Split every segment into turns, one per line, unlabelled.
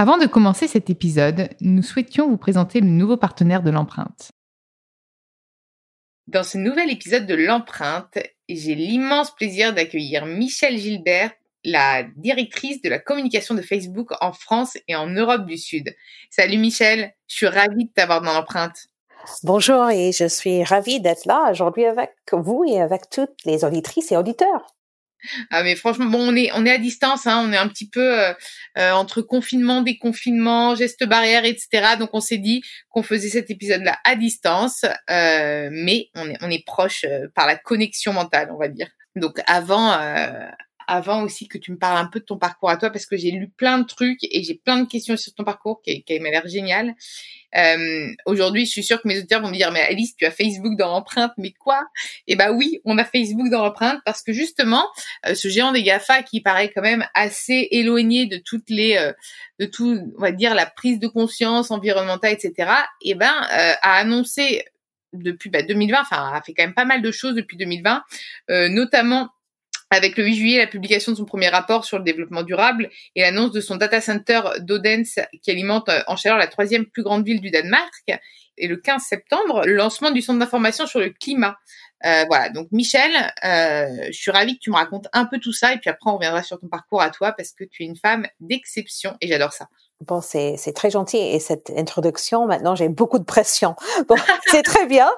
Avant de commencer cet épisode, nous souhaitions vous présenter le nouveau partenaire de l'empreinte. Dans ce nouvel épisode de l'empreinte, j'ai l'immense plaisir d'accueillir Michel Gilbert, la directrice de la communication de Facebook en France et en Europe du Sud. Salut Michel, je suis ravie de t'avoir dans l'empreinte.
Bonjour et je suis ravie d'être là aujourd'hui avec vous et avec toutes les auditrices et auditeurs.
Ah mais franchement, bon, on est on est à distance, hein, on est un petit peu euh, euh, entre confinement, déconfinement, gestes barrières, etc. Donc on s'est dit qu'on faisait cet épisode-là à distance, euh, mais on est on est proche par la connexion mentale, on va dire. Donc avant avant aussi que tu me parles un peu de ton parcours à toi parce que j'ai lu plein de trucs et j'ai plein de questions sur ton parcours qui, qui m'a l'air génial. Euh, Aujourd'hui, je suis sûre que mes auditeurs vont me dire, mais Alice, tu as Facebook dans l'empreinte, mais quoi? Eh ben oui, on a Facebook dans l'empreinte parce que justement, euh, ce géant des Gafa qui paraît quand même assez éloigné de toutes les, euh, de tout, on va dire la prise de conscience environnementale, etc. Eh ben, euh, a annoncé depuis bah, 2020, enfin, a fait quand même pas mal de choses depuis 2020, notamment avec le 8 juillet la publication de son premier rapport sur le développement durable et l'annonce de son data center d'Odense qui alimente euh, en chaleur la troisième plus grande ville du Danemark. Et le 15 septembre, le lancement du centre d'information sur le climat. Euh, voilà, donc Michel, euh, je suis ravie que tu me racontes un peu tout ça et puis après on reviendra sur ton parcours à toi parce que tu es une femme d'exception et j'adore ça.
Bon, c'est, très gentil. Et cette introduction, maintenant, j'ai beaucoup de pression. Bon, c'est très bien.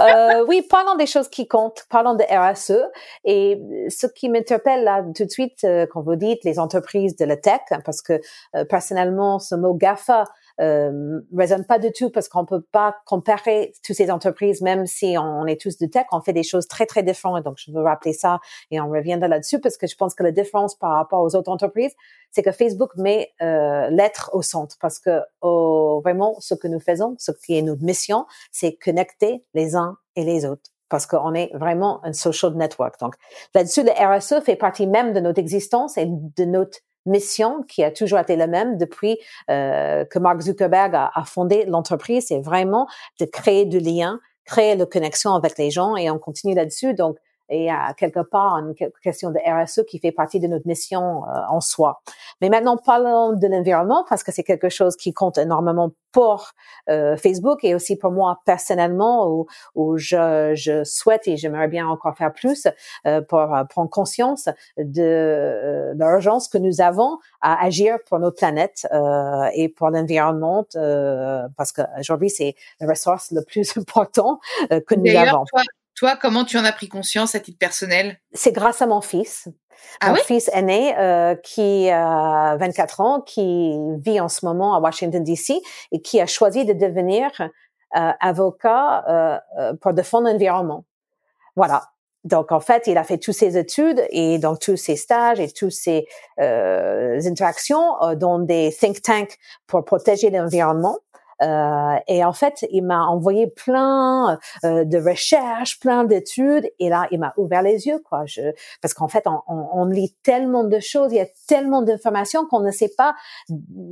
Euh, oui, parlons des choses qui comptent. Parlons de RSE. Et ce qui m'interpelle là tout de suite, euh, quand vous dites les entreprises de la tech, parce que euh, personnellement, ce mot GAFA euh, résonne pas du tout parce qu'on peut pas comparer toutes ces entreprises, même si on, est tous de tech, on fait des choses très très différentes. Donc je veux rappeler ça et on reviendra là-dessus parce que je pense que la différence par rapport aux autres entreprises, c'est que Facebook met euh, l'être au centre parce que vraiment ce que nous faisons, ce qui est notre mission, c'est connecter les uns et les autres parce qu'on est vraiment un social network. Donc là-dessus, le RSE fait partie même de notre existence et de notre mission qui a toujours été la même depuis euh, que Mark Zuckerberg a, fondé l'entreprise, c'est vraiment de créer du lien, créer la connexion avec les gens et on continue là-dessus. Donc, et à quelque part une question de RSE qui fait partie de notre mission euh, en soi. Mais maintenant, parlons de l'environnement parce que c'est quelque chose qui compte énormément pour euh, Facebook et aussi pour moi personnellement où, où je, je, souhaite et j'aimerais bien encore faire plus euh, pour prendre conscience de l'urgence que nous avons à agir pour notre planète et pour l'environnement parce qu'aujourd'hui c'est la ressource le plus important que nous avons.
Toi, comment tu en as pris conscience à titre personnel?
C'est grâce à mon fils. Ah mon fils aîné euh, qui a 24 ans, qui vit en ce moment à Washington DC et qui a choisi de devenir euh, avocat euh, euh, pour défendre l'environnement. Voilà. Donc en fait, il a fait toutes ses études et donc tous ses stages et toutes ses euh, interactions dans des think tanks pour protéger l'environnement. Euh, et en fait, il m'a envoyé plein euh, de recherches, plein d'études, et là, il m'a ouvert les yeux, quoi. Je, parce qu'en fait, on, on, on, lit tellement de choses, il y a tellement d'informations qu'on ne sait pas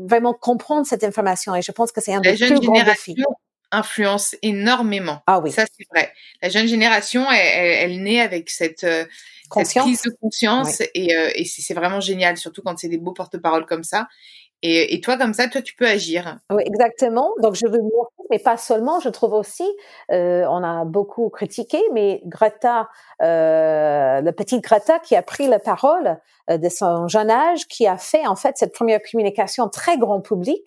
vraiment comprendre cette information. Et je pense que c'est un des plus grands défis
influence énormément.
Ah oui.
Ça, c'est vrai. La jeune génération, elle, elle, naît avec cette, euh, cette prise de conscience et, euh, et c'est vraiment génial, surtout quand c'est des beaux porte-paroles comme ça. Et, et, toi, comme ça, toi, tu peux agir.
Oui, exactement. Donc, je veux mais pas seulement. Je trouve aussi, euh, on a beaucoup critiqué, mais Greta, euh, le petit Greta qui a pris la parole euh, de son jeune âge, qui a fait en fait cette première communication très grand public,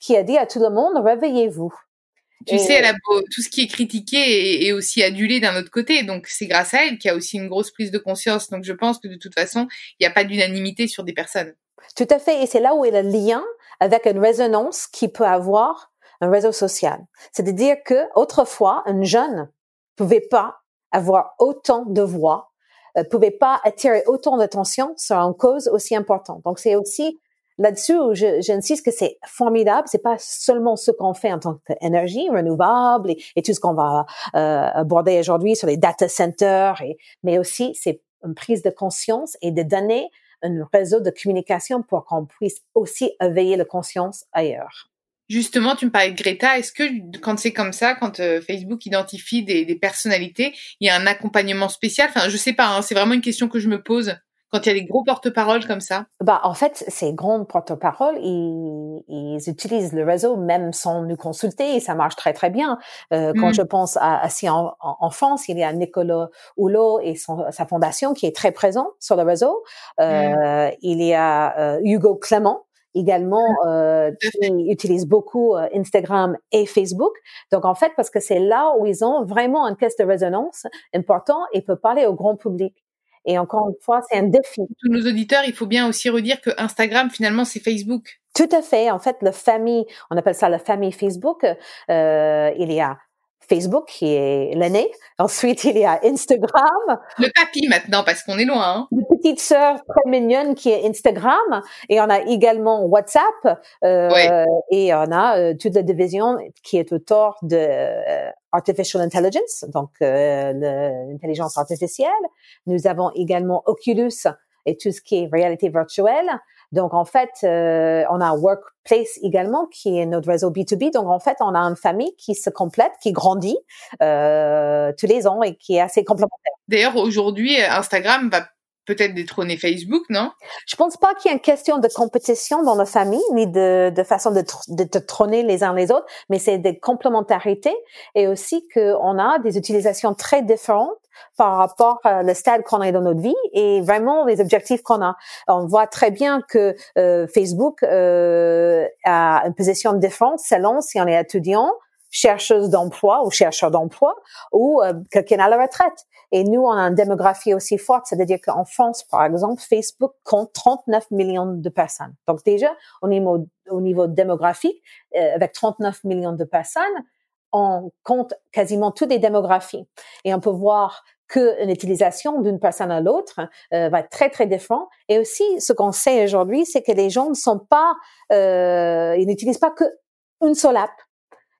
qui a dit à tout le monde réveillez-vous.
Tu sais, elle a tout ce qui est critiqué et, aussi adulé d'un autre côté. Donc, c'est grâce à elle qu'il y a aussi une grosse prise de conscience. Donc, je pense que de toute façon, il n'y a pas d'unanimité sur des personnes.
Tout à fait. Et c'est là où est le lien avec une résonance qui peut avoir un réseau social. C'est-à-dire que autrefois, un jeune pouvait pas avoir autant de voix, euh, pouvait pas attirer autant d'attention sur une cause aussi importante. Donc, c'est aussi là-dessus, j'insiste que c'est formidable. C'est pas seulement ce qu'on fait en tant qu'énergie renouvelable et, tout ce qu'on va euh, aborder aujourd'hui sur les data centers, et, mais aussi c'est une prise de conscience et de donner un réseau de communication pour qu'on puisse aussi éveiller la conscience ailleurs.
Justement, tu me parlais de Greta. Est-ce que quand c'est comme ça, quand euh, Facebook identifie des, personnalités, il y a un accompagnement spécial? Enfin, je sais pas. Hein, c'est vraiment une question que je me pose quand il y a des gros porte-paroles comme ça?
Bah, en fait, ces grands porte-paroles, ils, ils, utilisent le réseau même sans nous consulter et ça marche très très bien. Euh, quand mmh. je pense à, à si en, en, France, il y a Nicolas Hulot et son, sa fondation qui est très présent sur le réseau. Euh, mmh. Il y a euh, Hugo Clément également mmh. euh, qui utilise beaucoup euh, Instagram et Facebook. Donc en fait, parce que c'est là où ils ont vraiment une caisse de résonance important et peuvent parler au grand public. Et encore une fois, c'est un défi.
Tous nos auditeurs, il faut bien aussi redire que Instagram, finalement, c'est Facebook.
Tout à fait. En fait, la famille, on appelle ça la famille Facebook. Euh, il y a Facebook qui est l'aîné. Ensuite, il y a Instagram.
Le papy maintenant, parce qu'on est loin. Hein.
Une petite sœur très mignonne qui est Instagram. Et on a également WhatsApp. Euh, Et on a euh, toute la division qui est autour de euh, Artificial Intelligence, donc euh, l'intelligence artificielle. Nous avons également Oculus et tout ce qui est réalité virtuelle. Donc, en fait, euh, on a Workplace également, qui est notre réseau B2B. Donc, en fait, on a une famille qui se complète, qui grandit euh, tous les ans et qui est assez complémentaire.
D'ailleurs, aujourd'hui, Instagram va peut-être détrôner Facebook, non?
Je pense pas qu'il y ait une question de compétition dans la famille, ni de, de façon de, de, de, trôner les uns les autres, mais c'est des complémentarités et aussi qu'on a des utilisations très différentes par rapport à le stade qu'on est dans notre vie et vraiment les objectifs qu'on a. On voit très bien que euh, Facebook euh, a une position différente selon si on est étudiant, chercheuse d'emploi ou chercheur d'emploi ou euh, quelqu'un à la retraite. Et nous, on a une démographie aussi forte, c'est-à-dire qu'en France, par exemple, Facebook compte 39 millions de personnes. Donc déjà, au niveau, au niveau démographique, euh, avec 39 millions de personnes, on compte quasiment toutes les démographies. Et on peut voir qu'une utilisation d'une personne à l'autre euh, va être très très différent. Et aussi, ce qu'on sait aujourd'hui, c'est que les gens ne sont pas, euh, ils n'utilisent pas que une seule app.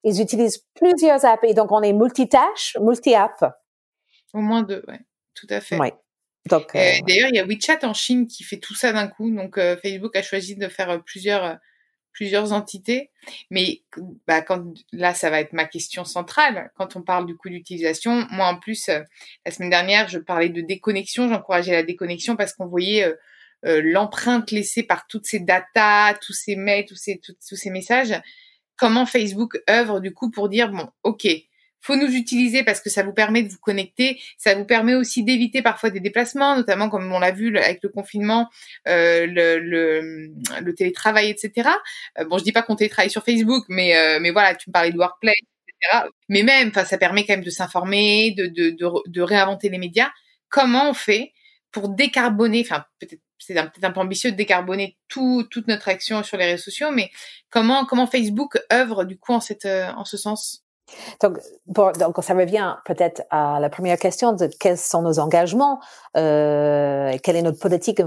Ils utilisent plusieurs apps et donc on est multitâche, multi-app.
Au moins deux, ouais, tout à fait.
Oui.
Donc, euh... D'ailleurs, il y a WeChat en Chine qui fait tout ça d'un coup. Donc, euh, Facebook a choisi de faire euh, plusieurs plusieurs entités. Mais bah, quand là, ça va être ma question centrale quand on parle du coût d'utilisation. Moi, en plus, la semaine dernière, je parlais de déconnexion. J'encourageais la déconnexion parce qu'on voyait l'empreinte laissée par toutes ces datas, tous ces mails, tous ces tous ces messages comment Facebook œuvre du coup pour dire bon, ok, faut nous utiliser parce que ça vous permet de vous connecter, ça vous permet aussi d'éviter parfois des déplacements, notamment comme on l'a vu avec le confinement, euh, le, télétravail, etc. Euh, bon, je dis pas qu'on télétravaille sur Facebook, mais euh, voilà, tu me parlais de workplace, etc. Mais même, ça permet quand même de s'informer, de, de réinventer les médias. Comment on fait pour décarboner, enfin peut-être c'est peut-être un peu ambitieux de décarboner tout, toute notre action sur les réseaux sociaux, mais comment, comment Facebook œuvre du coup en, cette, euh, en ce sens?
Donc, donc, ça revient peut-être à la première question de quels sont nos engagements, euh, quelle est notre politique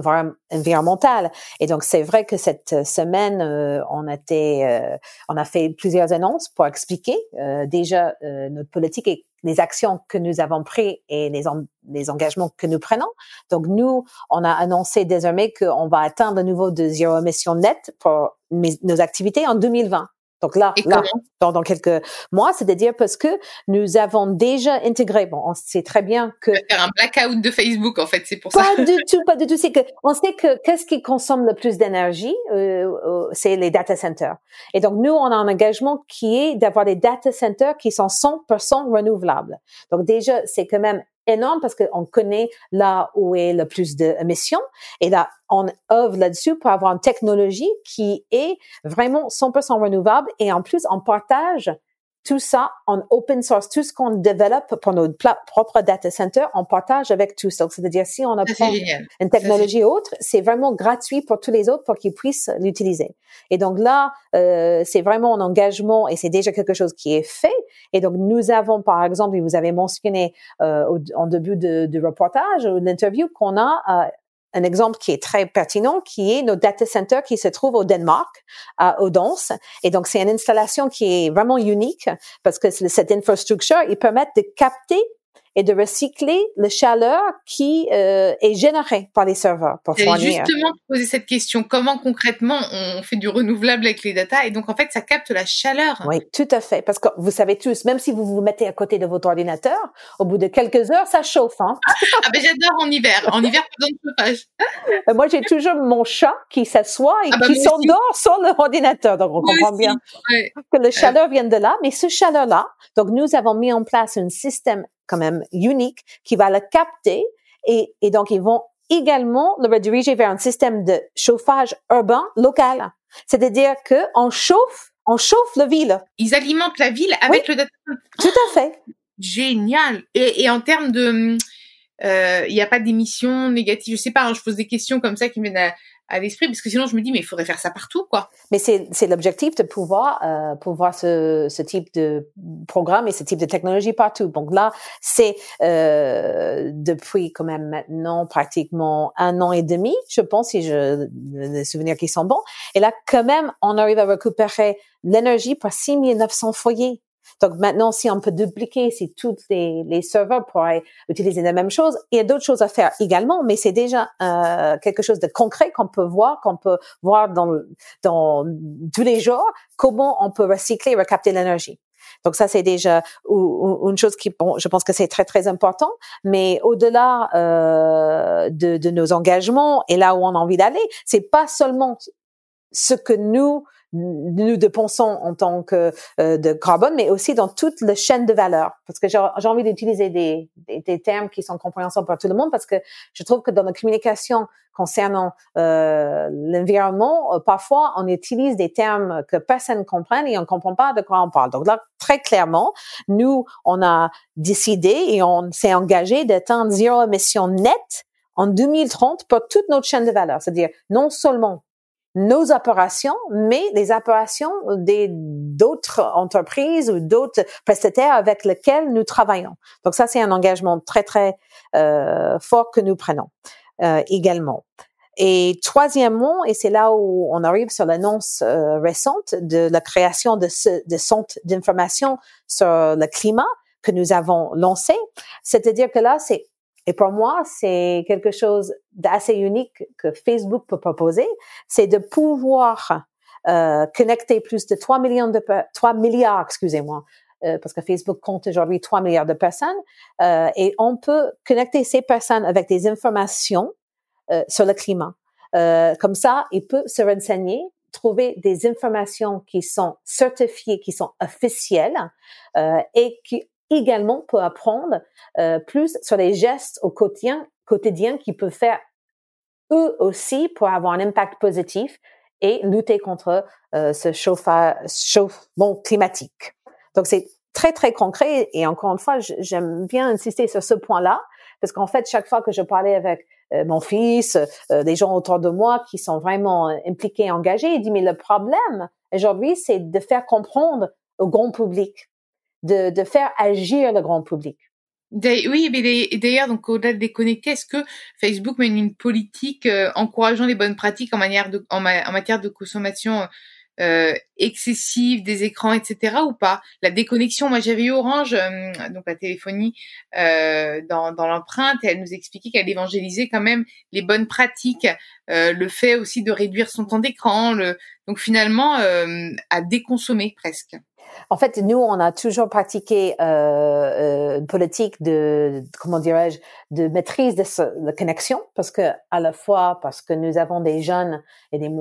environnementale. Et donc, c'est vrai que cette semaine, euh, on, a euh, on a fait plusieurs annonces pour expliquer euh, déjà notre politique et les actions que nous avons prises et les, les engagements que nous prenons. Donc, nous, on a annoncé désormais qu'on va atteindre le niveau de zéro émission nette pour nos activités en 2020. Donc là, là dans, dans, quelques mois, c'est-à-dire parce que nous avons déjà intégré, bon, on sait très bien que...
Faire un blackout de Facebook, en fait, c'est pour
ça.
Pas
du tout, pas du tout. C'est que on sait que qu'est-ce qui consomme le plus d'énergie, euh, euh, c'est les data centers. Et donc, nous, on a un engagement qui est d'avoir des data centers qui sont 100% renouvelables. Donc déjà, c'est quand même énorme parce qu'on connaît là où est le plus d'émissions et là on œuvre là-dessus pour avoir une technologie qui est vraiment 100% renouvelable. Et en plus on partage tout ça en open source, tout ce qu'on développe pour notre propre data center, on partage avec tous. Donc, c'est-à-dire, si on apprend une technologie autre, c'est vraiment gratuit pour tous les autres pour qu'ils puissent l'utiliser. Et donc là, euh, c'est vraiment un engagement et c'est déjà quelque chose qui est fait. Et donc, nous avons, par exemple, vous avez mentionné euh, en début de, de reportage ou d'interview qu'on a euh, un exemple qui est très pertinent, qui est nos data centers qui se trouvent au Danemark, à Odense. Et donc, c'est une installation qui est vraiment unique parce que cette infrastructure, ils permettent de capter et de recycler la chaleur qui euh, est générée par les serveurs pour
fournir. Justement, poser cette question. Comment concrètement on fait du renouvelable avec les data? Et donc en fait ça capte la chaleur.
Oui, tout à fait. Parce que vous savez tous, même si vous vous mettez à côté de votre ordinateur, au bout de quelques heures, ça chauffe. Hein?
ah ben j'adore en hiver. En hiver, pas de chauffage.
Euh, moi, j'ai toujours mon chat qui s'assoit et ah bah, qui s'endort sur l'ordinateur. Donc on comprend bien que la chaleur vient de là. Mais ce chaleur-là, donc nous avons mis en place un système quand même unique qui va le capter et, et donc ils vont également le rediriger vers un système de chauffage urbain local. C'est-à-dire que on chauffe, on chauffe la ville.
Ils alimentent la ville avec le data
Tout à fait.
Génial. Et, et en termes de, euh, il n'y a pas d'émissions négatives. Je sais pas. Hein, je pose des questions comme ça qui me viennent à l'esprit parce que sinon je me dis mais il faudrait faire ça partout quoi.
Mais c'est l'objectif de pouvoir euh, pouvoir ce ce type de programme et ce type de technologie partout. Donc là c'est euh, depuis quand même maintenant pratiquement un an et demi je pense si je les souvenirs qui sont bons et là quand même on arrive à récupérer l'énergie par 6900 foyers. Donc maintenant, si on peut dupliquer, si tous les, les serveurs pourraient utiliser la même chose, il y a d'autres choses à faire également, mais c'est déjà euh, quelque chose de concret qu'on peut voir, qu'on peut voir dans, dans tous les jours, comment on peut recycler recapter l'énergie. Donc ça, c'est déjà une chose qui, bon, je pense que c'est très très important. Mais au-delà euh, de, de, nos engagements et là où on a envie d'aller, c'est pas seulement ce que nous nous dépensons en tant que euh, de carbone, mais aussi dans toute la chaîne de valeur. Parce que j'ai envie d'utiliser des, des, des, termes qui sont compréhensibles par tout le monde, parce que je trouve que dans la communication concernant euh, l'environnement, euh, parfois on utilise des termes que personne ne comprend et on ne comprend pas de quoi on parle. Donc là, très clairement, nous, on a décidé et on s'est engagé d'atteindre zéro émission nette en 2030 pour toute notre chaîne de valeur. C'est-à-dire non seulement nos opérations, mais les opérations des d'autres entreprises ou d'autres prestataires avec lesquels nous travaillons. Donc ça, c'est un engagement très très euh, fort que nous prenons euh, également. Et troisièmement, et c'est là où on arrive sur l'annonce euh, récente de la création de ce de centre d'information sur le climat que nous avons lancé, c'est-à-dire que là, c'est et pour moi, c'est quelque chose d'assez unique que Facebook peut proposer, c'est de pouvoir euh, connecter plus de 3 millions de 3 milliards, excusez-moi, euh, parce que Facebook compte aujourd'hui 3 milliards de personnes, euh, et on peut connecter ces personnes avec des informations euh, sur le climat. Euh, comme ça, il peut se renseigner, trouver des informations qui sont certifiées, qui sont officielles euh, et qui également peut apprendre euh, plus sur les gestes au quotidien, quotidien qu'ils peuvent faire eux aussi pour avoir un impact positif et lutter contre euh, ce chauffement climatique. Donc c'est très très concret et encore une fois j'aime bien insister sur ce point-là parce qu'en fait chaque fois que je parlais avec euh, mon fils, euh, des gens autour de moi qui sont vraiment impliqués, engagés, il dit mais le problème aujourd'hui c'est de faire comprendre au grand public de, de faire agir le grand public.
Oui, mais d'ailleurs, donc au-delà de déconnecter, est-ce que Facebook mène une politique euh, encourageant les bonnes pratiques en, manière de, en, matière de consommation euh, excessive des écrans, etc. ou pas? La déconnexion, moi j'avais eu Orange, euh, donc la téléphonie, euh, dans, dans l'empreinte, et elle nous expliquait qu'elle évangélisait quand même les bonnes pratiques, le fait aussi de réduire son temps d'écran, le, donc finalement à déconsommer presque.
En fait, nous, on a toujours pratiqué euh, euh, une politique de, comment dirais-je, de maîtrise de la connexion, parce que à la fois parce que nous avons des jeunes et des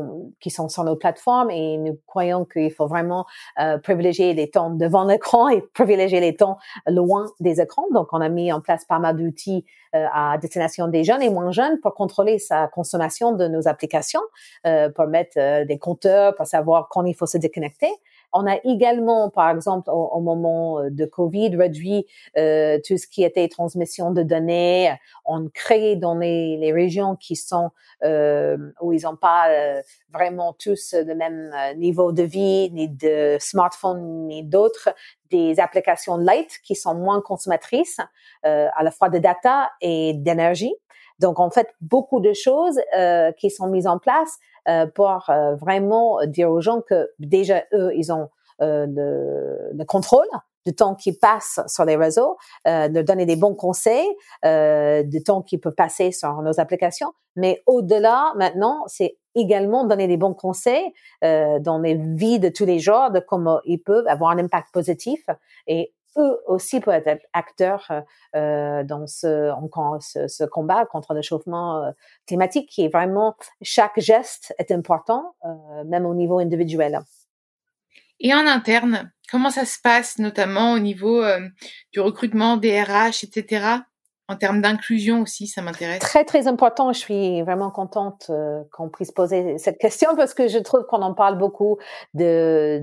qui sont sur nos plateformes et nous croyons qu'il faut vraiment euh, privilégier les temps devant l'écran et privilégier les temps loin des écrans. Donc, on a mis en place pas mal d'outils euh, à destination des jeunes et moins jeunes pour contrôler sa consommation de nos applications, euh, pour mettre euh, des compteurs, pour savoir quand il faut se déconnecter. On a également, par exemple, au, moment euh, de Covid, réduit euh, tout ce qui était transmission de données. On crée dans les, les régions qui sont euh, où ils n'ont pas euh, vraiment tous le même euh, niveau de vie, ni de smartphone, ni d'autres, des applications light qui sont moins consommatrices, à la fois de data et d'énergie. Donc, en fait, beaucoup de choses euh, qui sont mises en place euh, pour euh, vraiment dire aux gens que déjà, eux, ils ont le, le, contrôle du temps qui passe sur les réseaux, de donner des bons conseils, du temps qui peut passer sur nos applications. Mais au-delà, maintenant, c'est également donner des bons conseils dans les vies de tous les jours, de comment ils peuvent avoir un impact positif. Et eux aussi peuvent être acteurs euh, dans ce, ce, ce, combat contre le chauffement euh, climatique qui est vraiment, chaque geste est important, euh, même au niveau individuel.
Et en interne, comment ça se passe, notamment au niveau euh, du recrutement des RH, etc en termes d'inclusion aussi, ça m'intéresse.
Très, très important. Je suis vraiment contente euh, qu'on puisse poser cette question parce que je trouve qu'on en parle beaucoup de,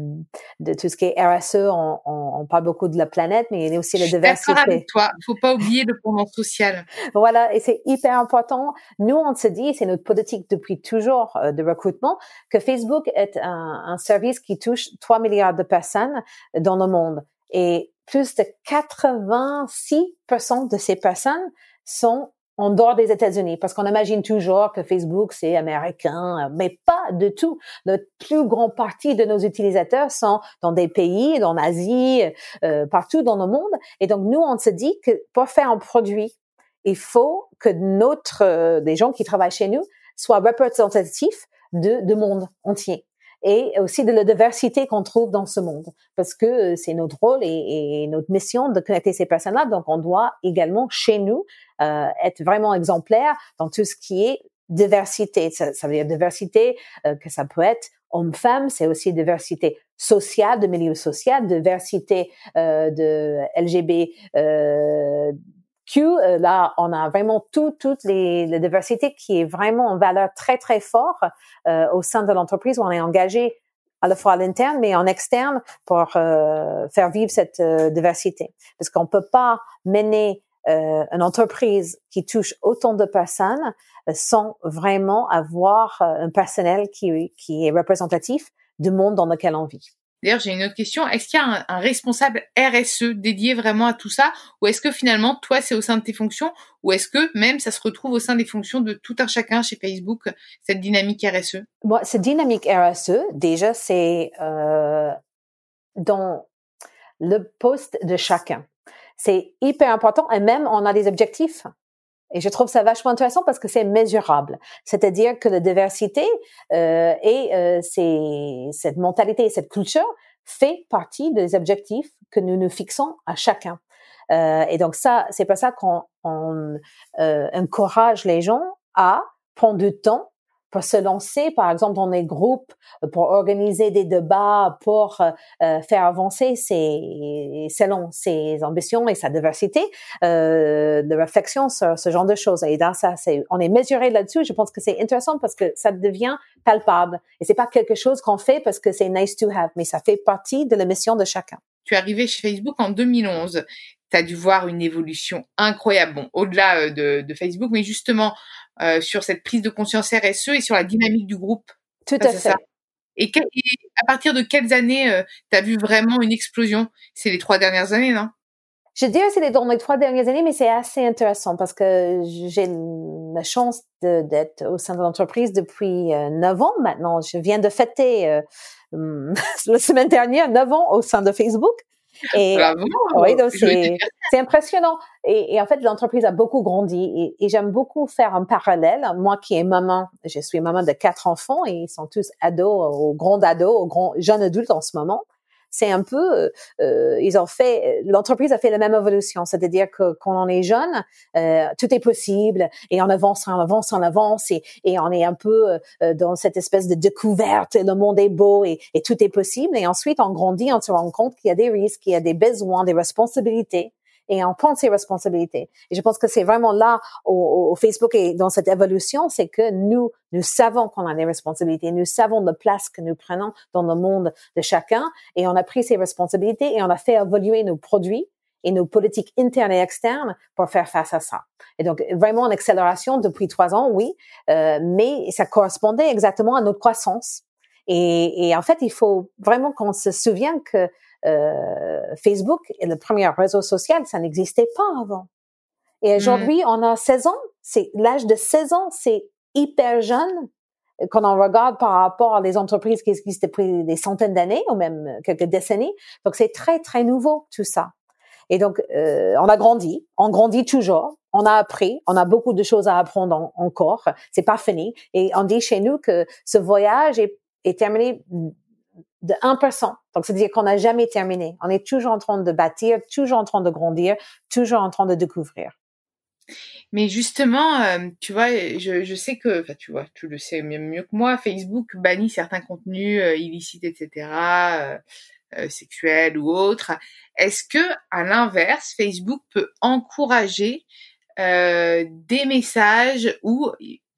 de tout ce qui est RSE. On, on, parle beaucoup de la planète, mais il y a aussi la diversité.
Je avec toi. Il faut pas oublier le pendant social.
Voilà. Et c'est hyper important. Nous, on se dit, c'est notre politique depuis toujours euh, de recrutement, que Facebook est un, un service qui touche 3 milliards de personnes dans le monde. Et plus de 86% de ces personnes sont en dehors des États-Unis, parce qu'on imagine toujours que Facebook, c'est américain, mais pas du tout. Le plus grand partie de nos utilisateurs sont dans des pays, dans l'Asie, euh, partout dans le monde. Et donc, nous, on se dit que pour faire un produit, il faut que notre, euh, des gens qui travaillent chez nous soient représentatifs de, de monde entier et aussi de la diversité qu'on trouve dans ce monde, parce que euh, c'est notre rôle et, notre mission de connecter ces personnes-là. Donc, on doit également, chez nous, euh, être vraiment exemplaire dans tout ce qui est diversité. Ça, ça veut dire diversité, euh, que ça peut être homme-femme, c'est aussi diversité sociale, de milieu social, diversité euh, de LGB, euh, Q, euh, là, on a vraiment tout, toutes les, les diversités qui est vraiment en valeur très, très fort euh, au sein de l'entreprise où on est engagé à la fois à l'interne, mais en externe pour euh, faire vivre cette diversité. Parce qu'on peut pas mener une entreprise qui touche autant de personnes sans vraiment avoir un personnel qui, qui est représentatif du monde dans lequel on vit.
D'ailleurs, j'ai une autre question. Est-ce qu'il y a un, responsable RSE dédié vraiment à tout ça? Ou est-ce que finalement, toi, c'est au sein de tes fonctions? Ou est-ce que même ça se retrouve au sein des fonctions de tout un chacun chez Facebook, cette dynamique RSE
Bon, cette dynamique RSE, déjà, c'est euh, dans le poste de chacun. C'est hyper important et même on a des objectifs. Et je trouve ça vachement intéressant parce que c'est mesurable. C'est-à-dire que la diversité euh, et euh, cette mentalité, cette culture fait partie des objectifs que nous nous fixons à chacun. Euh, et donc ça, c'est pas ça qu'on on, euh, encourage les gens à prendre du temps pour se lancer, par exemple, dans des groupes, euh, pour organiser des débats, pour euh, euh, faire avancer ses, selon ses ambitions et sa diversité euh, de réflexion sur ce genre de choses. Et dans ça, c'est, on est mesuré là-dessus. Je pense que c'est intéressant parce que ça devient palpable. Et c'est pas quelque chose qu'on fait parce que c'est nice to have, mais ça fait partie de la mission de chacun.
Tu es arrivé chez Facebook en 2011 tu as dû voir une évolution incroyable, bon, au-delà de, de, Facebook, mais justement euh, sur cette prise de conscience RSE et sur la dynamique du groupe.
Tout à fait. Ça.
Et, à partir de quelles années euh, tu as vu vraiment une explosion? C'est les trois dernières années, non?
Je dirais c'est dans les trois dernières années, mais c'est assez intéressant parce que j'ai la chance d'être au sein de l'entreprise depuis euh, neuf ans maintenant. Je viens de fêter euh, la semaine dernière neuf ans au sein de Facebook.
Et, Bravo, oui,
donc c'est, c'est impressionnant. Et, et, en fait, l'entreprise a beaucoup grandi et, et, j'aime beaucoup faire un parallèle. Moi qui est maman, je suis maman de quatre enfants et ils sont tous ados, ou grands ados, ou grands jeunes adultes en ce moment c'est un peu, euh, ils ont fait, l'entreprise a fait la même évolution, c'est-à-dire que quand on est jeune, euh, tout est possible et on avance, on avance, on avance et, et on est un peu euh, dans cette espèce de découverte, le monde est beau et, et tout est possible. Et ensuite, on grandit, on se rend compte qu'il y a des risques, qu'il y a des besoins, des responsabilités et on prend ses responsabilités. Et je pense que c'est vraiment là au, au, Facebook et dans cette évolution, c'est que nous, nous savons qu'on a des responsabilités, nous savons la place que nous prenons dans le monde de chacun et on a pris ces responsabilités et on a fait évoluer nos produits et nos politiques internes et externes pour faire face à ça. Et donc, vraiment une accélération depuis trois ans, oui, euh, mais ça correspondait exactement à notre croissance. Et, et en fait, il faut vraiment qu'on se souvienne que Facebook est le premier réseau social, ça n'existait pas avant. Et aujourd'hui, on a 16 ans C'est l'âge de 16 ans, c'est hyper jeune quand on regarde par rapport à les entreprises qui existent depuis des centaines d'années ou même quelques décennies. Donc c'est très très nouveau tout ça. Et donc euh, on a grandi, on grandit toujours, on a appris, on a beaucoup de choses à apprendre encore. C'est pas fini. Et on dit chez nous que ce voyage est, est terminé de 1%. Donc, c'est-à-dire qu'on n'a jamais terminé. On est toujours en train de bâtir, toujours en train de grandir, toujours en train de découvrir.
Mais justement, euh, tu vois, je, je sais que, enfin, tu vois, tu le sais même mieux que moi, Facebook bannit certains contenus euh, illicites, etc., euh, euh, sexuels ou autres. Est-ce que, à l'inverse, Facebook peut encourager des messages où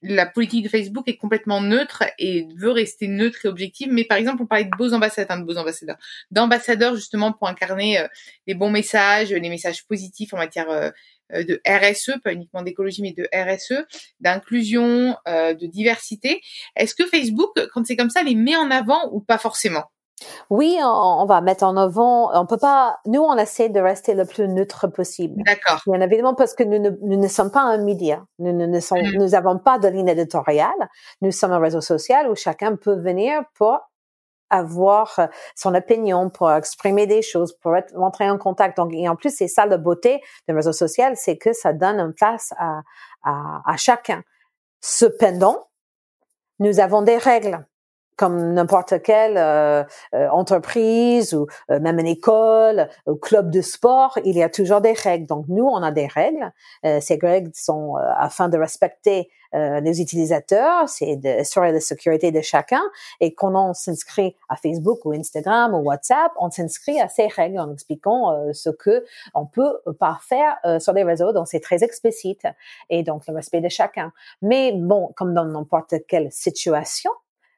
la politique de Facebook est complètement neutre et veut rester neutre et objective. Mais par exemple, on parlait de beaux ambassadeurs, de beaux ambassadeurs, d'ambassadeurs justement pour incarner les bons messages, les messages positifs en matière euh, de RSE, pas uniquement d'écologie, mais de RSE, d'inclusion, euh, de diversité. Est-ce que Facebook, quand c'est comme ça, les met en avant ou pas forcément?
Oui, on, va mettre en avant. On peut pas. Nous, on essaie de rester le plus neutre possible.
D'accord.
Bien évidemment, parce que nous ne, nous ne sommes pas un média. Nous ne, ne sommes, mm. nous avons pas de ligne éditoriale. Nous sommes un réseau social où chacun peut venir pour avoir euh, son opinion, pour exprimer des choses, pour être, rentrer en contact. Donc, et en plus, c'est ça la beauté d'un réseau social, c'est que ça donne une place à, à, à chacun. Cependant, nous avons des règles comme n'importe quelle euh, euh, entreprise ou euh, même une école ou club de sport, il y a toujours des règles. Donc nous, on a des règles. ces règles sont afin de respecter les utilisateurs, c'est d'assurer la sécurité de chacun. Et quand on s'inscrit à Facebook ou Instagram ou WhatsApp, on s'inscrit à ces règles en expliquant ce que on peut pas faire sur les réseaux. Donc c'est très explicite et donc le respect de chacun. Mais bon, comme dans n'importe quelle situation,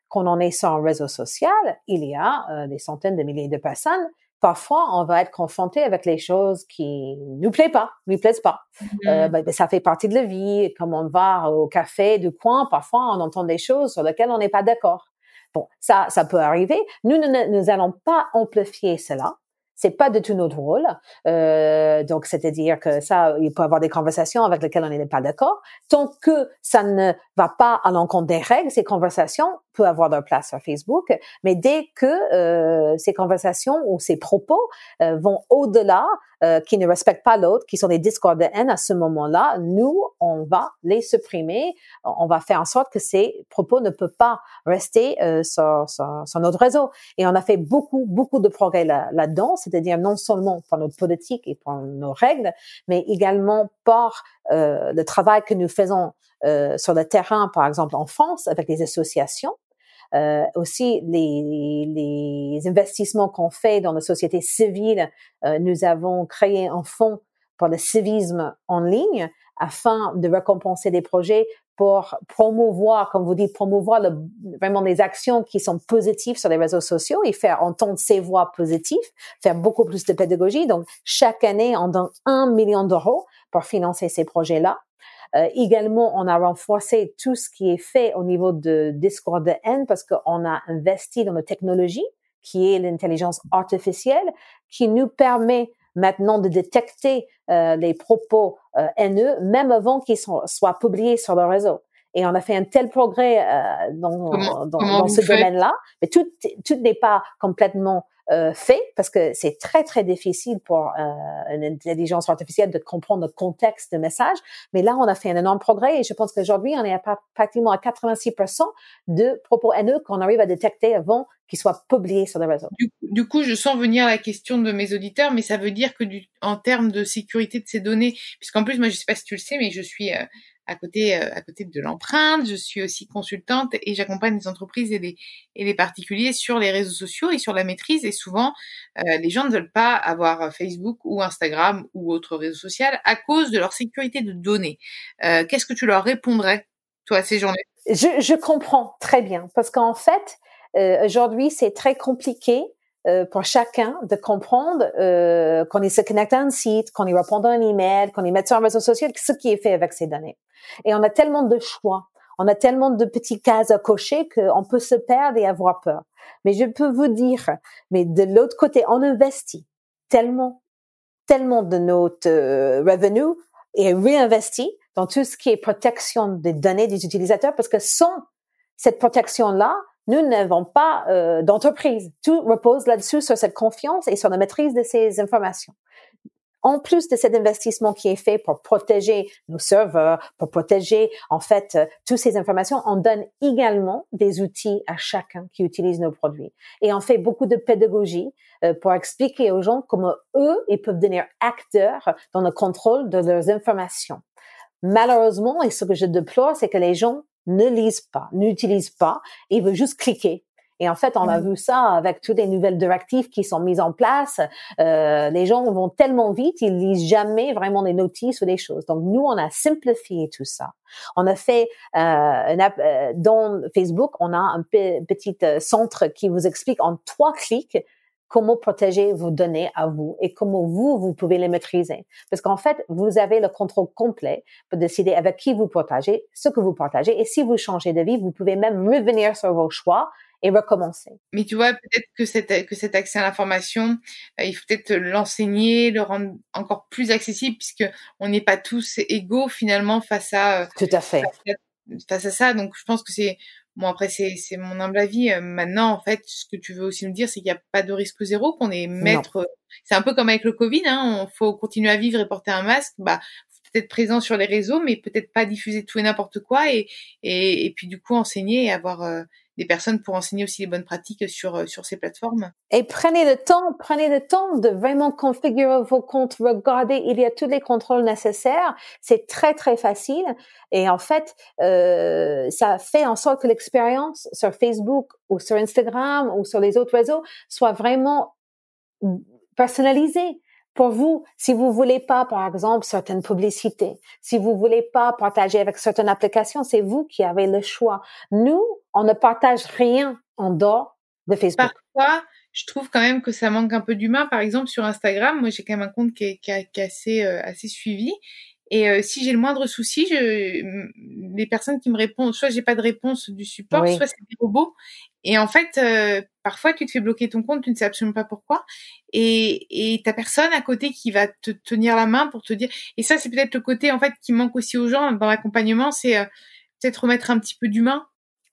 quand on est sur un réseau social, il y a euh, des centaines de milliers de personnes. Parfois, on va être confronté avec les choses qui nous plaisent pas, nous plaisent pas. Mm-hmm. Euh, ben, ben, ça fait partie de la vie. Comme on va au café du coin, parfois on entend des choses sur lesquelles on n'est pas d'accord. Bon, ça, ça peut arriver. Nous, nous nous allons pas amplifier cela. C'est pas du tout notre rôle. Euh, donc, c'est-à-dire que ça, il peut y avoir des conversations avec lesquelles on n'est pas d'accord. Tant que ça ne va pas à l'encontre des règles, ces conversations peuvent avoir leur place sur Facebook. Mais dès que euh, ces conversations ou ces propos euh, vont au-delà, euh, qui ne respectent pas l'autre, qui sont des discours de haine à ce moment-là, nous, on va les supprimer. On va faire en sorte que ces propos ne peuvent pas rester euh, sur, sur, sur, notre réseau. Et on a fait beaucoup, beaucoup de progrès là-dedans c'est-à-dire non seulement par notre politique et par nos règles, mais également par euh, le travail que nous faisons euh, sur le terrain, par exemple en France, avec les associations. Euh, aussi les, les investissements qu'on fait dans la société civile. Euh, nous avons créé un fonds pour le civisme en ligne afin de récompenser des projets pour promouvoir, comme vous dites, promouvoir le, vraiment les actions qui sont positives sur les réseaux sociaux et faire entendre ces voix positives, faire beaucoup plus de pédagogie. Donc, chaque année, on donne un million d'euros pour financer ces projets-là. Euh, également, on a renforcé tout ce qui est fait au niveau de discours de haine parce qu'on a investi dans la technologie qui est l'intelligence artificielle qui nous permet maintenant de détecter euh, les propos euh, haineux, même avant qu'ils soient publiés sur le réseau. Et on a fait un tel progrès euh, dans, dans, ce domaine-là, mais tout, tout n'est pas complètement euh, fait parce que c'est très très difficile pour euh, une intelligence artificielle de comprendre le contexte de message. Mais là, on a fait un énorme progrès et je pense qu'aujourd'hui, on est à, pratiquement à 86% de propos haineux qu'on arrive à détecter avant qu'ils soient publiés sur les réseaux.
Du, coup, je sens venir la question de mes auditeurs, mais ça veut dire que du, en termes de sécurité de ces données, puisqu'en plus, moi, je sais pas si tu le sais, mais je suis euh, à côté euh, à côté de l'empreinte. Je suis aussi consultante et j'accompagne les entreprises et les et les particuliers sur les réseaux sociaux et sur la maîtrise. Et souvent, euh, les gens ne veulent pas avoir Facebook ou Instagram ou autre réseau social à cause de leur sécurité de données. Euh, Qu'est-ce que tu leur répondrais toi ces gens-là?
Je, je comprends très bien parce qu'en fait euh, aujourd'hui c'est très compliqué euh, pour chacun de comprendre euh, qu'on est se connecte à un site, qu'on y répond à un email, qu'on y met sur un réseau social, ce qui est fait avec ces données. Et on a tellement de choix, on a tellement de petits cases à cocher qu'on peut se perdre et avoir peur. Mais je peux vous dire, mais de l'autre côté, on investit tellement, tellement de notre euh, revenu est réinvesti dans tout ce qui est protection des données des utilisateurs parce que sans cette protection-là, nous n'avons pas euh, d'entreprise. Tout repose là-dessus sur cette confiance et sur la maîtrise de ces informations en plus de cet investissement qui est fait pour protéger nos serveurs, pour protéger en fait euh, toutes ces informations, on donne également des outils à chacun qui utilise nos produits. Et on fait beaucoup de pédagogie euh, pour expliquer aux gens comment eux, ils peuvent devenir acteurs dans le contrôle de leurs informations. Malheureusement, et ce que je déplore, c'est que les gens ne lisent pas, n'utilisent pas, ils veulent juste cliquer et en fait, on a vu ça avec toutes les nouvelles directives qui sont mises en place. Euh, les gens vont tellement vite, ils lisent jamais vraiment des notices ou des choses. Donc nous, on a simplifié tout ça. On a fait euh, une app, euh, dans Facebook, on a un petit euh, centre qui vous explique en trois clics comment protéger vos données à vous et comment vous, vous pouvez les maîtriser. Parce qu'en fait, vous avez le contrôle complet pour décider avec qui vous partagez, ce que vous partagez. Et si vous changez de vie, vous pouvez même revenir sur vos choix et recommencer.
Mais tu vois, peut-être que, cet, que cet accès à l'information, euh, il faut peut-être l'enseigner, le rendre encore plus accessible, puisque on n'est pas tous égaux finalement face à.
Euh, Tout à fait.
Face à, ça, donc je pense que c'est bon après c'est c'est mon humble avis. Euh, maintenant, en fait, ce que tu veux aussi nous dire, c'est qu'il n'y a pas de risque zéro, qu'on est maître. C'est un peu comme avec le Covid, hein. On faut continuer à vivre et porter un masque. Bah peut-être présent sur les réseaux, mais peut-être pas diffuser tout et n'importe quoi, et, et, et puis du coup enseigner et avoir des personnes pour enseigner aussi les bonnes pratiques sur euh, sur ces plateformes.
Et prenez le temps, prenez le temps de vraiment configurer vos comptes. Regardez, il y a tous les contrôles nécessaires. C'est très très facile. Et en fait, euh, ça fait en sorte que l'expérience sur Facebook ou sur Instagram ou sur les autres réseaux soit vraiment personnalisée pour vous, si vous voulez pas, par exemple, certaines publicités, si vous voulez pas partager avec certaines applications, c'est vous qui avez le choix. Nous, on ne partage rien en dehors de Facebook.
Parfois, je trouve quand même que ça manque un peu d'humain. Par exemple, sur Instagram, moi, j'ai quand même un compte qui est, euh, assez suivi. Et euh, si j'ai le moindre souci, je, les personnes qui me répondent, soit j'ai pas de réponse du support, soit c'est des robots. Et en fait, euh, parfois tu te fais bloquer ton compte, tu ne sais absolument pas pourquoi. Et et t'as personne à côté qui va te tenir la main pour te dire. Et ça, c'est peut-être le côté en fait qui manque aussi aux gens dans l'accompagnement, c'est euh, peut-être remettre un petit peu d'humain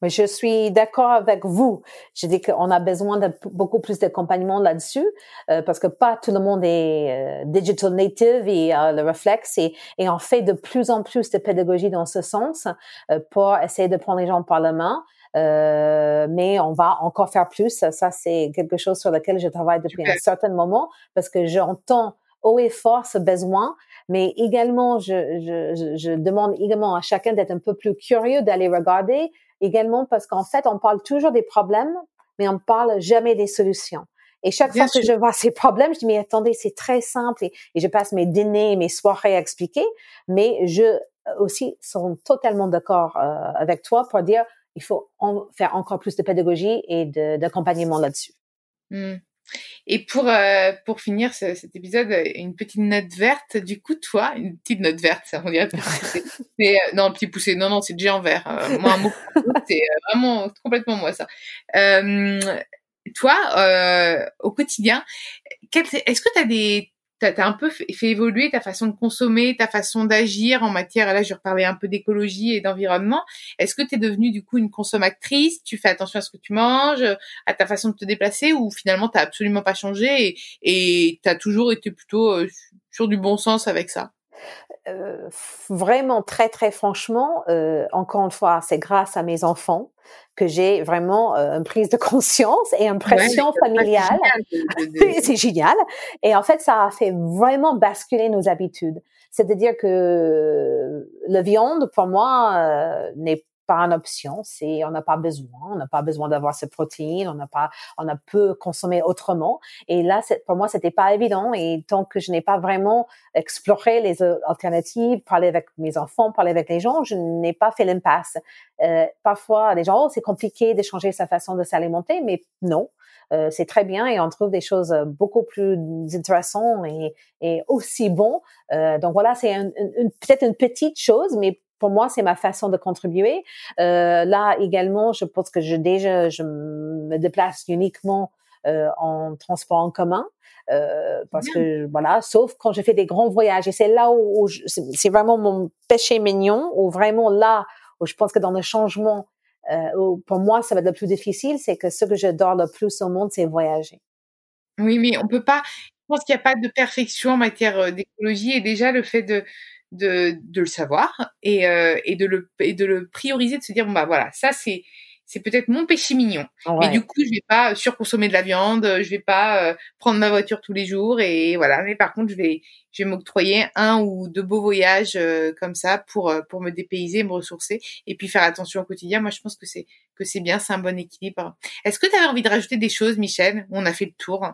mais je suis d'accord avec vous. Je dis qu'on a besoin de beaucoup plus d'accompagnement là-dessus euh, parce que pas tout le monde est euh, digital native et euh, le réflexe et, et on fait de plus en plus de pédagogie dans ce sens euh, pour essayer de prendre les gens par la main. mais on va encore faire plus. Ça, c'est quelque chose sur lequel je travaille depuis un certain moment parce que j'entends haut et fort ce besoin, mais également, je, je, je demande également à chacun d'être un peu plus curieux, d'aller regarder également parce qu'en fait, on parle toujours des problèmes, mais on ne parle jamais des solutions. Et chaque fois que je vois ces problèmes, je dis, mais attendez, c'est très simple. Et, je passe mes dîners, mes soirées à expliquer. Mais je euh, aussi sont totalement d'accord euh, avec toi pour dire, il faut faire encore plus de pédagogie et d'accompagnement là-dessus.
Mmh. Et pour euh, pour finir cet épisode, une petite note verte. Du coup, toi, une petite note verte, ça on dirait. Euh, non, petit poussé. Non, non, c'est déjà en vert. Euh, moi, un mot, c'est vraiment complètement moi ça. toi, au quotidien, est-ce que tu as des tu as, un peu fait, évoluer ta façon de consommer, ta façon d'agir en matière, là je reparlais un peu d'écologie et d'environnement. Est-ce que tu es devenue du coup une consommatrice? Tu fais attention à ce que tu manges, à ta façon de te déplacer ou finalement tu absolument pas changé et tu as toujours été plutôt euh, sur du bon sens avec ça?
Euh, vraiment très très franchement, euh, encore une fois, c'est grâce à mes enfants que j'ai vraiment euh, une prise de conscience et une pression familiale. c'est génial. Et en fait, ça a fait vraiment basculer nos habitudes. C'est-à-dire que le viande, pour moi, euh, n'est pas une option, c'est on n'a pas besoin, on n'a pas besoin d'avoir ces protéines, on n'a pas, on a peu consommer autrement. Et là, pour moi, c'était pas évident. Et tant que je n'ai pas vraiment exploré les alternatives, parlé avec mes enfants, parlé avec les gens, je n'ai pas fait l'impasse. Euh, parfois, les gens, oh, c'est compliqué de changer sa façon de s'alimenter, mais non. Euh, c'est très bien et on trouve des choses beaucoup plus intéressantes et, et aussi bon. Euh, donc voilà, c'est une, peut-être une petite chose, mais pour moi, c'est ma façon de contribuer. Euh, là également, je pense que je déjà je me déplace uniquement en transport en commun. parce que voilà, sauf quand je fais des grands voyages et c'est là où, c'est vraiment mon péché mignon ou vraiment là où je pense que dans le changement euh, pour moi ça va être le plus difficile, c'est que ce que j'adore le plus au monde c'est voyager.
Oui, mais on peut pas. Je pense qu'il n'y a pas de perfection en matière d'écologie et déjà le fait de de, de le savoir et, euh, et de le et de le prioriser, de se dire bon bah voilà ça c'est c'est peut-être mon péché mignon. Mais du coup, je vais pas surconsommer de la viande, je vais pas euh, prendre ma voiture tous les jours et voilà. Mais par contre, je vais, je vais m'octroyer un ou deux beaux voyages euh, comme ça pour euh, pour me dépayser, me ressourcer et puis faire attention au quotidien. Moi, je pense que c'est que c'est bien, c'est un bon équilibre. Est-ce que tu avais envie de rajouter des choses, Michel? On a fait le tour.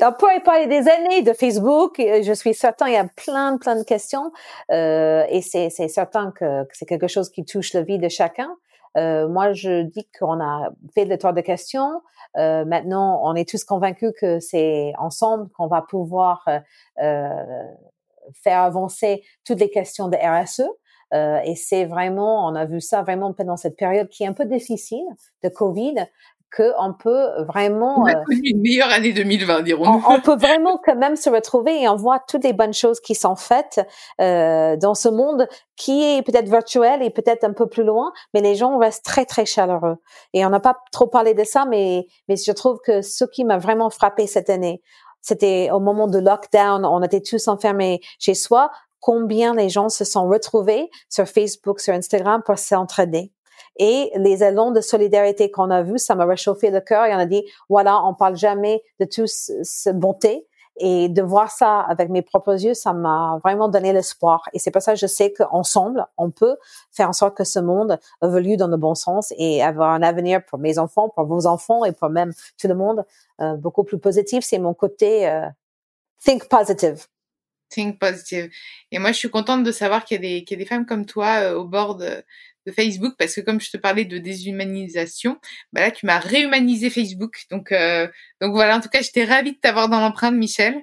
On pourrait parler des années de Facebook. Je suis certain, il y a plein, plein de questions, euh, et c'est certain que, que c'est quelque chose qui touche la vie de chacun. Euh, moi, je dis qu'on a fait le tour de questions. Euh, maintenant, on est tous convaincus que c'est ensemble qu'on va pouvoir euh, euh faire avancer toutes les questions de RSE. Euh, et c'est vraiment, on a vu ça vraiment pendant cette période qui est un peu difficile de Covid, qu'on peut vraiment.
On a euh, connu une meilleure année 2020, dirons-nous.
On, peut vraiment quand même se retrouver et on voit toutes les bonnes choses qui sont faites euh, dans ce monde qui est peut-être virtuel et peut-être un peu plus loin, mais les gens restent très très chaleureux. Et on n'a pas trop parlé de ça, mais mais je trouve que ce qui m'a vraiment frappé cette année, c'était au moment de lockdown, on était tous enfermés chez soi. Combien les gens se sont retrouvés sur Facebook, sur Instagram pour s'entraider. Et les élans de solidarité qu'on a vus, ça m'a réchauffé le cœur. Et on a dit, voilà, on parle jamais de toute cette bonté. Et de voir ça avec mes propres yeux, ça m'a vraiment donné l'espoir. Et c'est pour ça que je sais qu'ensemble, on peut faire en sorte que ce monde évolue dans le bon sens et avoir un avenir pour mes enfants, pour vos enfants et pour même tout le monde euh, beaucoup plus positif. C'est mon côté euh, think positive.
Think positive. Et moi, je suis contente de savoir qu'il y, a des femmes comme toi euh, au bord de, Facebook parce que comme je te parlais de déshumanisation, bah là tu m'as réhumanisé Facebook. Donc euh, donc voilà, en tout cas, j'étais ravie de t'avoir dans l'empreinte Michel.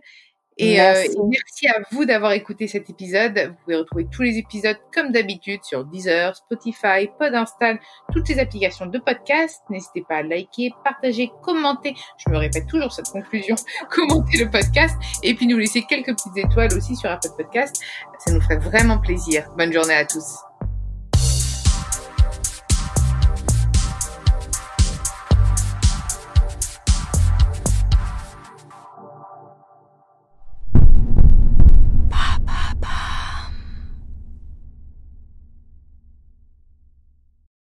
Et euh, merci. à vous d'avoir écouté cet épisode. Vous pouvez retrouver tous les épisodes comme d'habitude sur Deezer, Spotify, Podinstall, toutes les applications de podcast. N'hésitez pas à liker, partager, commenter. Je me répète toujours cette conclusion. commenter le podcast et puis nous laisser quelques petites étoiles aussi sur Apple Podcast. Ça nous ferait vraiment plaisir. Bonne journée à tous.